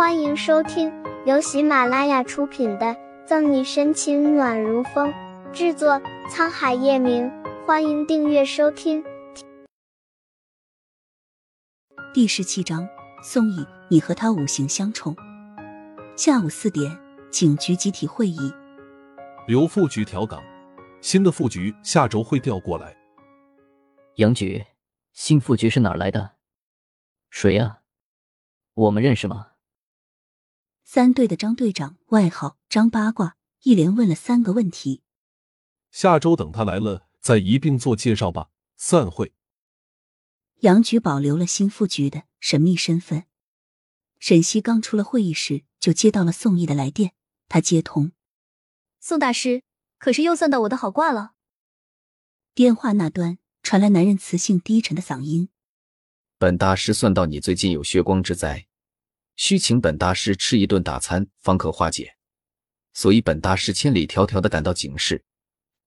欢迎收听由喜马拉雅出品的《赠你深情暖如风》，制作沧海夜明。欢迎订阅收听。第十七章，宋毅，你和他五行相冲。下午四点，警局集体会议。刘副局调岗，新的副局下周会调过来。杨局，新副局是哪儿来的？谁呀？我们认识吗？三队的张队长，外号张八卦，一连问了三个问题。下周等他来了，再一并做介绍吧。散会。杨局保留了新副局的神秘身份。沈西刚出了会议室，就接到了宋毅的来电。他接通，宋大师，可是又算到我的好卦了。电话那端传来男人磁性低沉的嗓音：“本大师算到你最近有血光之灾。”需请本大师吃一顿大餐方可化解，所以本大师千里迢迢的赶到警市，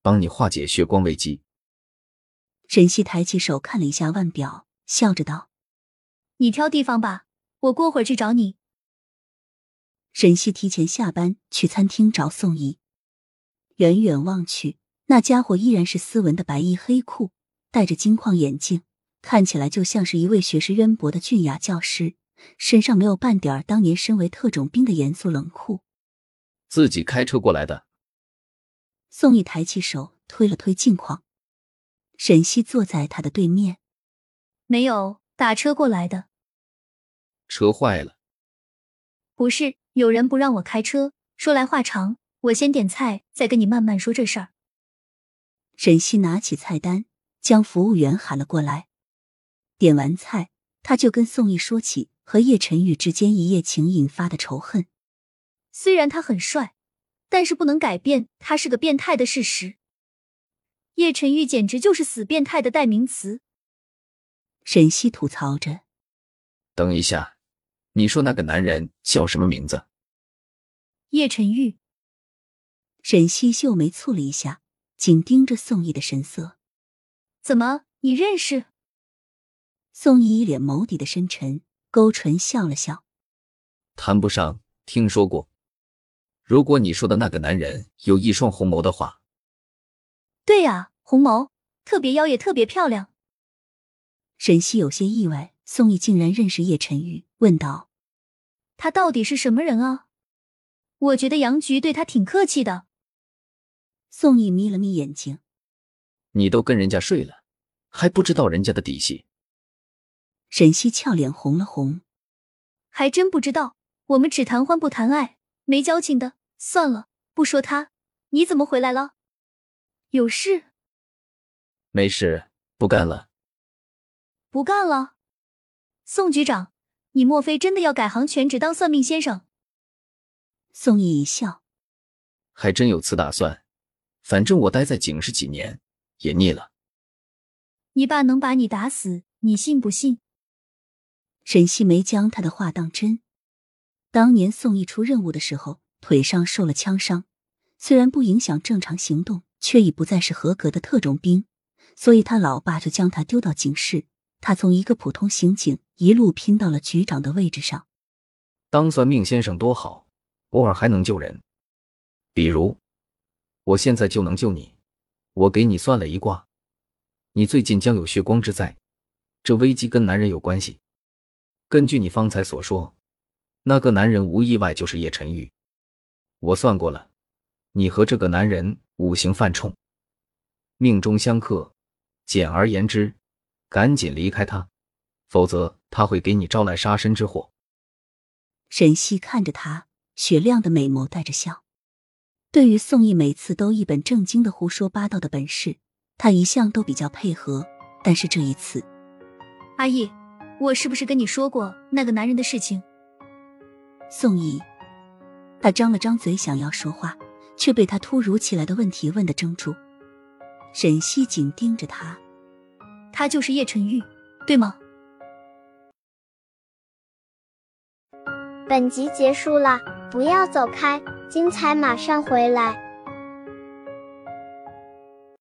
帮你化解血光危机。沈西抬起手看了一下腕表，笑着道：“你挑地方吧，我过会儿去找你。”沈西提前下班去餐厅找宋怡，远远望去，那家伙依然是斯文的白衣黑裤，戴着金框眼镜，看起来就像是一位学识渊博的俊雅教师。身上没有半点当年身为特种兵的严肃冷酷。自己开车过来的。宋毅抬起手推了推镜框，沈西坐在他的对面。没有打车过来的。车坏了。不是，有人不让我开车。说来话长，我先点菜，再跟你慢慢说这事儿。沈西拿起菜单，将服务员喊了过来。点完菜，他就跟宋毅说起。和叶晨玉之间一夜情引发的仇恨，虽然他很帅，但是不能改变他是个变态的事实。叶晨玉简直就是死变态的代名词。沈西吐槽着：“等一下，你说那个男人叫什么名字？”叶晨玉。沈西秀眉蹙了一下，紧盯着宋毅的神色：“怎么，你认识？”宋毅一脸眸底的深沉。勾唇笑了笑，谈不上听说过。如果你说的那个男人有一双红眸的话，对呀，红眸，特别妖也特别漂亮。沈西有些意外，宋毅竟然认识叶晨玉，问道：“他到底是什么人啊？”我觉得杨局对他挺客气的。宋毅眯了眯眼睛：“你都跟人家睡了，还不知道人家的底细？”沈西俏脸红了红，还真不知道。我们只谈欢不谈爱，没交情的。算了，不说他。你怎么回来了？有事？没事，不干了。不干了？宋局长，你莫非真的要改行全职当算命先生？宋毅一笑，还真有此打算。反正我待在警市几年也腻了。你爸能把你打死，你信不信？沈西没将他的话当真。当年宋毅出任务的时候，腿上受了枪伤，虽然不影响正常行动，却已不再是合格的特种兵，所以他老爸就将他丢到警室。他从一个普通刑警一路拼到了局长的位置上。当算命先生多好，偶尔还能救人。比如，我现在就能救你。我给你算了一卦，你最近将有血光之灾，这危机跟男人有关系。根据你方才所说，那个男人无意外就是叶晨玉。我算过了，你和这个男人五行犯冲，命中相克。简而言之，赶紧离开他，否则他会给你招来杀身之祸。沈西看着他，雪亮的美眸带着笑。对于宋毅每次都一本正经的胡说八道的本事，他一向都比较配合。但是这一次，阿义。我是不是跟你说过那个男人的事情？宋毅，他张了张嘴想要说话，却被他突如其来的问题问得怔住。沈西紧盯着他，他就是叶晨玉，对吗？本集结束了，不要走开，精彩马上回来。